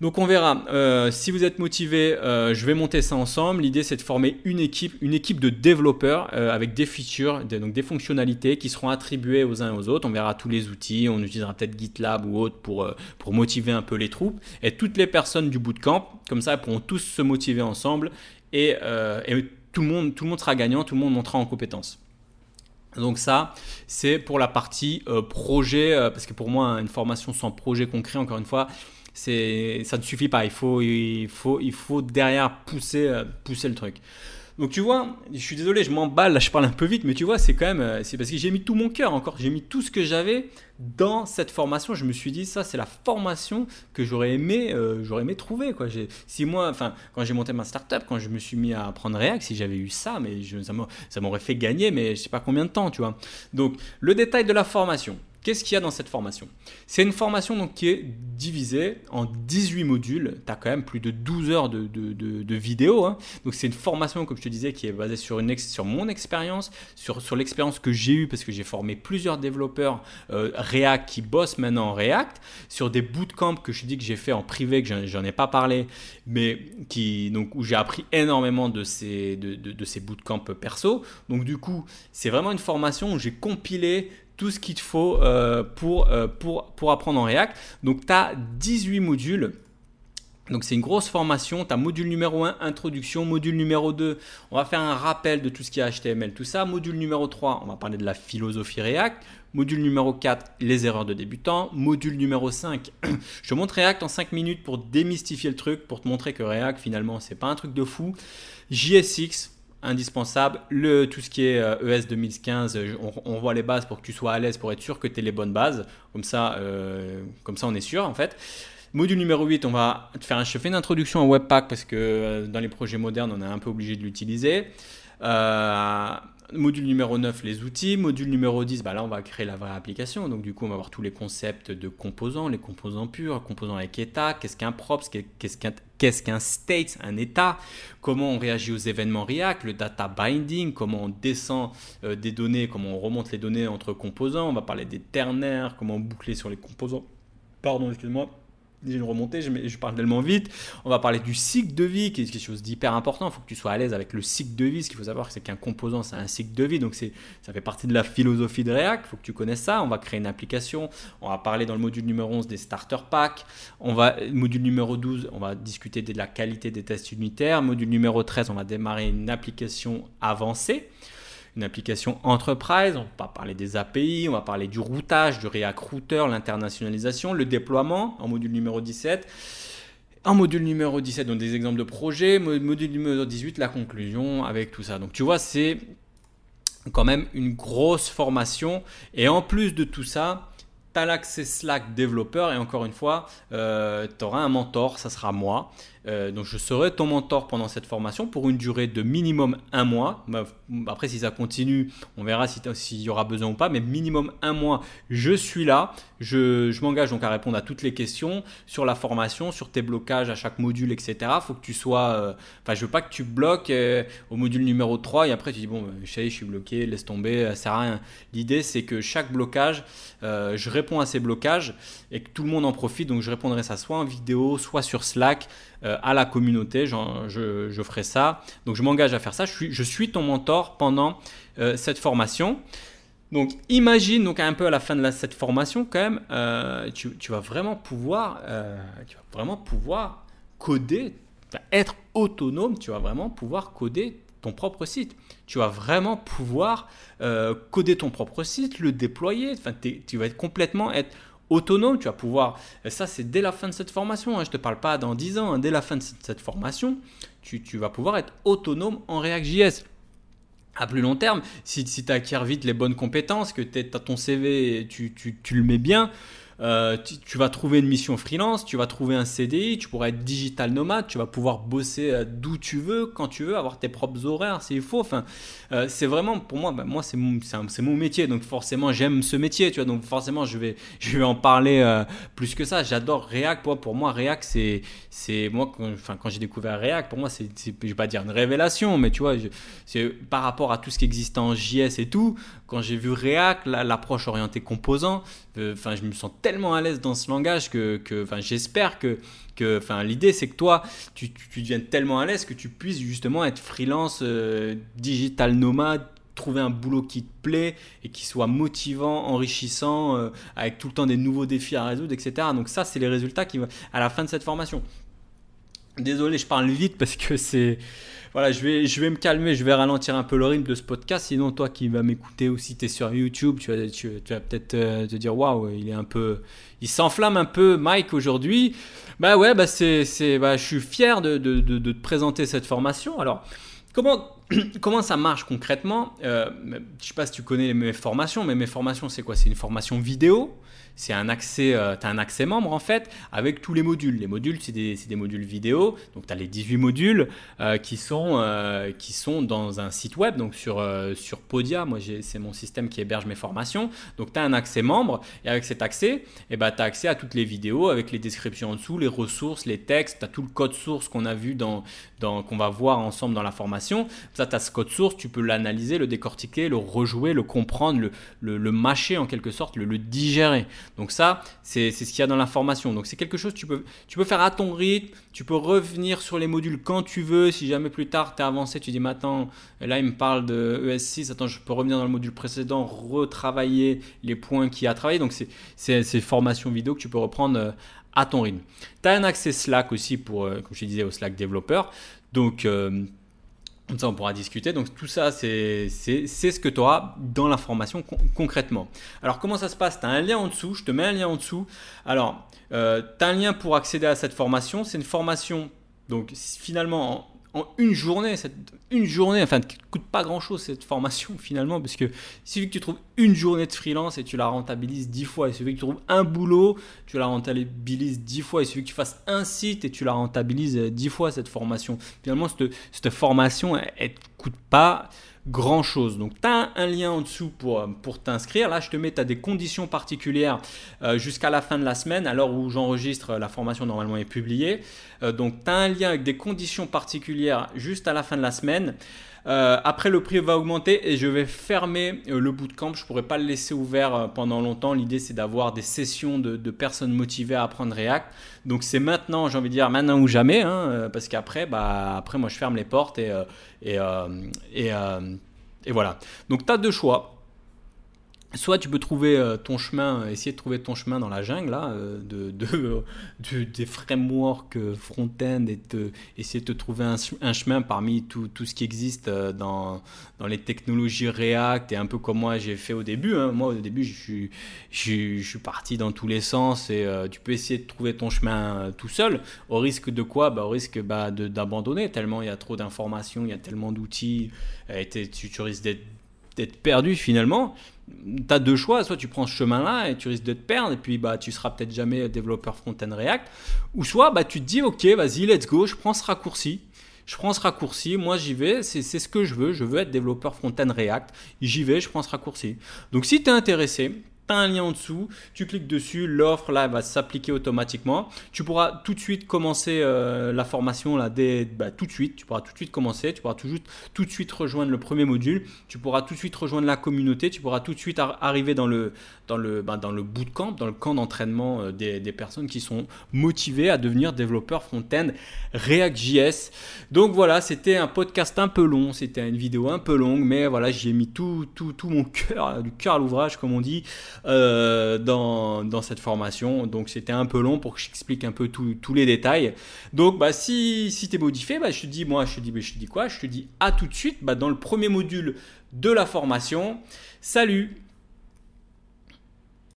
Donc on verra. Euh, si vous êtes motivé, euh, je vais monter ça ensemble. L'idée c'est de former une équipe, une équipe de développeurs euh, avec des features, donc des fonctionnalités qui seront attribuées aux uns et aux autres. On verra tous les outils. On utilisera peut-être GitLab ou autre pour, pour motiver un peu les troupes. Et toutes les personnes du bootcamp, comme ça, pourront tous se motiver ensemble et, tout, le monde, tout le monde sera gagnant, tout le monde montera en compétence. Donc ça, c'est pour la partie projet, parce que pour moi, une formation sans projet concret, encore une fois, ça ne suffit pas. Il faut, derrière pousser, euh, pousser le truc. Donc tu vois, je suis désolé, je m'emballe, là je parle un peu vite, mais tu vois, c'est quand même, euh, parce que j'ai mis tout mon cœur encore, j'ai mis tout ce que j'avais dans cette formation. Je me suis dit, ça c'est la formation que j'aurais aimé, euh, trouver. Si moi, quand j'ai monté ma startup, quand je me suis mis à apprendre React, si j'avais eu ça, ça m'aurait fait gagner, mais je sais pas combien de temps, tu vois. Donc le détail de la formation. Qu'est-ce qu'il y a dans cette formation? C'est une formation donc, qui est divisée en 18 modules. Tu as quand même plus de 12 heures de, de, vidéos. Hein. Donc c'est une formation, comme je te disais, qui est basée sur, une sur mon expérience, sur, sur l'expérience que j'ai eue, parce que j'ai formé plusieurs développeurs euh, React qui bossent maintenant en React, sur des bootcamps que je dis que j'ai fait en privé, que j'en ai pas parlé, mais qui, donc, où j'ai appris énormément de ces, de, de ces bootcamps perso. Donc du coup, c'est vraiment une formation où j'ai compilé tout ce qu'il te faut euh, pour, euh, pour, apprendre en React. Donc tu as 18 modules. Donc c'est une grosse formation, tu as module numéro 1, introduction, module numéro 2, on va faire un rappel de tout ce qui est HTML, tout ça, module numéro 3, on va parler de la philosophie React, module numéro 4, les erreurs de débutant, module numéro 5, je montre React en 5 minutes pour démystifier le truc, pour te montrer que React finalement c'est pas un truc de fou, JSX, indispensable. Le, tout ce qui est ES 2015, on, voit les bases pour que tu sois à l'aise, pour être sûr que tu aies les bonnes bases. Comme ça, euh, comme ça, on est sûr en fait. Module numéro 8, on va te faire un, fais une introduction à Webpack parce que euh, dans les projets modernes, on est un peu obligé de l'utiliser. Euh, Module numéro 9, les outils. Module numéro 10, bah là, on va créer la vraie application. Donc, du coup, on va avoir tous les concepts de composants, les composants purs, composants avec état, qu'est-ce qu'un props, qu'est-ce qu'un qu'est-ce qu'un state, un état, comment on réagit aux événements React, le data binding, comment on descend euh, des données, comment on remonte les données entre composants? On va parler des ternaires, comment boucler sur les composants. Pardon, excuse-moi j'ai une remontée, je, je, parle tellement vite. On va parler du cycle de vie, qui est quelque chose d'hyper important. Il faut que tu sois à l'aise avec le cycle de vie. Ce qu'il faut savoir, c'est qu'un composant, c'est un cycle de vie. Donc, ça fait partie de la philosophie de React. Il faut que tu connaisses ça. On va créer une application. On va parler dans le module numéro 11 des starter packs. On va, module numéro 12, on va discuter de la qualité des tests unitaires. Module numéro 13, on va démarrer une application avancée une application enterprise, on va parler des API, on va parler du routage, du React l'internationalisation, le déploiement en module numéro 17. En module numéro 17, donc des exemples de projets, module numéro 18, la conclusion avec tout ça. Donc tu vois, c'est quand même une grosse formation. Et en plus de tout ça, tu as l'accès Slack développeur et encore une fois, euh, tu auras un mentor, ça sera moi. Euh, donc je serai ton mentor pendant cette formation pour une durée de minimum un mois. Bah, après si ça continue, on verra s'il y aura besoin ou pas, mais minimum un mois, je suis là. Je, m'engage donc à répondre à toutes les questions sur la formation, sur tes blocages à chaque module, etc. Faut que tu sois... Euh, je veux pas que tu bloques euh, au module numéro 3 et après tu dis bon, je sais, je suis bloqué, laisse tomber, ça sert à rien. L'idée c'est que chaque blocage, je réponds à ces blocages et que tout le monde en profite. Donc je répondrai ça soit en vidéo, soit sur Slack. Euh, à la communauté, je, ferai ça. Donc je m'engage à faire ça. Je suis, ton mentor pendant euh, cette formation. Donc imagine donc un peu à la fin de cette formation quand même, euh, tu, tu, vas vraiment pouvoir, tu vas vraiment pouvoir coder, être autonome. Tu vas vraiment pouvoir coder ton propre site. Tu vas vraiment pouvoir coder ton propre site, le déployer. Enfin, tu vas être complètement être autonome, tu vas pouvoir, ça c'est dès la fin de cette formation, hein, je ne te parle pas dans 10 ans, hein, dès la fin de cette formation, tu, vas pouvoir être autonome en React.js. À plus long terme, si, tu acquiers vite les bonnes compétences, que tu as ton CV, tu, tu, tu le mets bien, euh, tu, vas trouver une mission freelance, tu vas trouver un CDI, tu pourras être digital nomade, tu vas pouvoir bosser euh, d'où tu veux, quand tu veux, avoir tes propres horaires s'il faut. Enfin, euh, c'est vraiment pour moi, bah, moi c'est mon, mon, métier, donc forcément j'aime ce métier, tu vois, donc forcément je vais, je vais en parler plus que ça. J'adore React, pour, pour moi React c'est, c'est moi, quand, enfin, quand j'ai découvert React, pour moi c'est, je vais pas dire une révélation, mais tu vois, c'est par rapport à tout ce qui existe en JS et tout, quand j'ai vu React, l'approche orientée composant, enfin, je me sens tellement à l'aise dans ce langage que, enfin, j'espère que, que, enfin, l'idée c'est que toi, tu, tu, deviennes tellement à l'aise que tu puisses justement être freelance, euh, digital nomade, trouver un boulot qui te plaît et qui soit motivant, enrichissant, euh, avec tout le temps des nouveaux défis à résoudre, etc. Donc ça, c'est les résultats qui à la fin de cette formation. Désolé, je parle vite parce que c'est voilà, je vais, je vais me calmer, je vais ralentir un peu le rythme de ce podcast. Sinon, toi qui vas m'écouter aussi, tu es sur YouTube, tu vas, peut-être euh, te dire waouh, il est un peu, il s'enflamme un peu, Mike aujourd'hui. Bah ouais, bah c'est, c'est, bah, je suis fier de, de, de, te présenter cette formation. Alors, comment, comment ça marche concrètement? Euh, Je sais pas si tu connais mes formations, mais mes formations, c'est quoi? C'est une formation vidéo c'est un accès, euh, un accès membre en fait avec tous les modules. Les modules, c'est des, des, modules vidéo. Donc tu as les 18 modules euh, qui, sont, euh, qui sont dans un site web, donc sur, sur Podia. Moi, c'est mon système qui héberge mes formations. Donc tu as un accès membre et avec cet accès, eh ben, tu as accès à toutes les vidéos avec les descriptions en dessous, les ressources, les textes. Tu as tout le code source qu'on a vu dans, dans qu'on va voir ensemble dans la formation. Ça, tu as ce code source, tu peux l'analyser, le décortiquer, le rejouer, le comprendre, le, le, mâcher en quelque sorte, le digérer. Donc ça, c'est ce qu'il y a dans l'information. Donc c'est quelque chose que tu peux, faire à ton rythme, tu peux revenir sur les modules quand tu veux. Si jamais plus tard tu es avancé, tu dis maintenant, là il me parle de ES6, attends, je peux revenir dans le module précédent, retravailler les points qu'il a à travailler. Donc c'est ces formations vidéo que tu peux reprendre euh, à ton rythme. Tu as un accès Slack aussi pour, euh, comme je disais, au Slack développeur. Donc euh, comme ça, on pourra discuter. Donc, tout ça, c'est ce que tu auras dans l'information concrètement. Alors, comment ça se passe? Tu as un lien en dessous. Je te mets un lien en dessous. Alors, euh, tu as un lien pour accéder à cette formation. C'est une formation, donc finalement, en une journée, cette, une journée, enfin, qui ne coûte pas grand chose cette formation finalement, parce que il suffit que tu trouves une journée de freelance et tu la rentabilises dix fois. Il suffit que tu trouves un boulot, tu la rentabilises dix fois. Il suffit que tu fasses un site et tu la rentabilises dix fois cette formation. Finalement, cette, cette formation, elle ne coûte pas grand chose. Donc tu as un lien en dessous pour, pour t'inscrire. Là, je te mets, tu as des conditions particulières euh, jusqu'à la fin de la semaine, à l'heure où j'enregistre, la formation normalement est publiée. Euh, donc tu as un lien avec des conditions particulières juste à la fin de la semaine. Euh, après, le prix va augmenter et je vais fermer le bootcamp. Je ne pourrai pas le laisser ouvert pendant longtemps. L'idée, c'est d'avoir des sessions de, personnes motivées à apprendre React. Donc, c'est maintenant, j'ai envie de dire maintenant ou jamais, hein, parce qu'après, bah, après, moi, je ferme les portes et, et, et et voilà. Donc tu as deux choix. Soit tu peux trouver euh, ton chemin, essayer de trouver ton chemin dans la jungle là, euh, de, de, des frameworks euh, front-end et essayer de te trouver un, chemin parmi tout, tout, ce qui existe dans, dans, les technologies React et un peu comme moi j'ai fait au début. Hein. Moi au début je suis, je, suis parti dans tous les sens et tu peux essayer de trouver ton chemin tout seul au risque de quoi? Bah, Au risque bah, d'abandonner tellement il y a trop d'informations, il y a tellement d'outils et tu, tu risques d'être perdu finalement tu as deux choix, soit tu prends ce chemin-là et tu risques de te perdre et puis bah tu seras peut-être jamais développeur front-end React, ou soit bah tu te dis ok vas-y let's go, je prends ce raccourci, je prends ce raccourci, moi j'y vais, c'est ce que je veux, je veux être développeur front-end React, j'y vais, je prends ce raccourci. Donc si tu es intéressé, un lien en dessous, tu cliques dessus, l'offre là va s'appliquer automatiquement. Tu pourras tout de suite commencer euh, la formation là dès bah, tout de suite, tu pourras tout de suite commencer, tu pourras tout, tout de suite rejoindre le premier module, tu pourras tout de suite rejoindre la communauté, tu pourras tout de suite arriver dans le dans le bah, dans le bootcamp, dans le camp d'entraînement euh, des, des, personnes qui sont motivées à devenir développeurs front-end React.js. Donc voilà, c'était un podcast un peu long, c'était une vidéo un peu longue, mais voilà, j'ai mis tout, tout, tout mon cœur, du cœur à l'ouvrage comme on dit. Euh, dans, cette formation. Donc c'était un peu long pour que j'explique un peu tous les détails. Donc bah, si, si tu es modifié, bah, je te dis, moi je te dis, bah, je te dis quoi? Je te dis à tout de suite bah, dans le premier module de la formation. Salut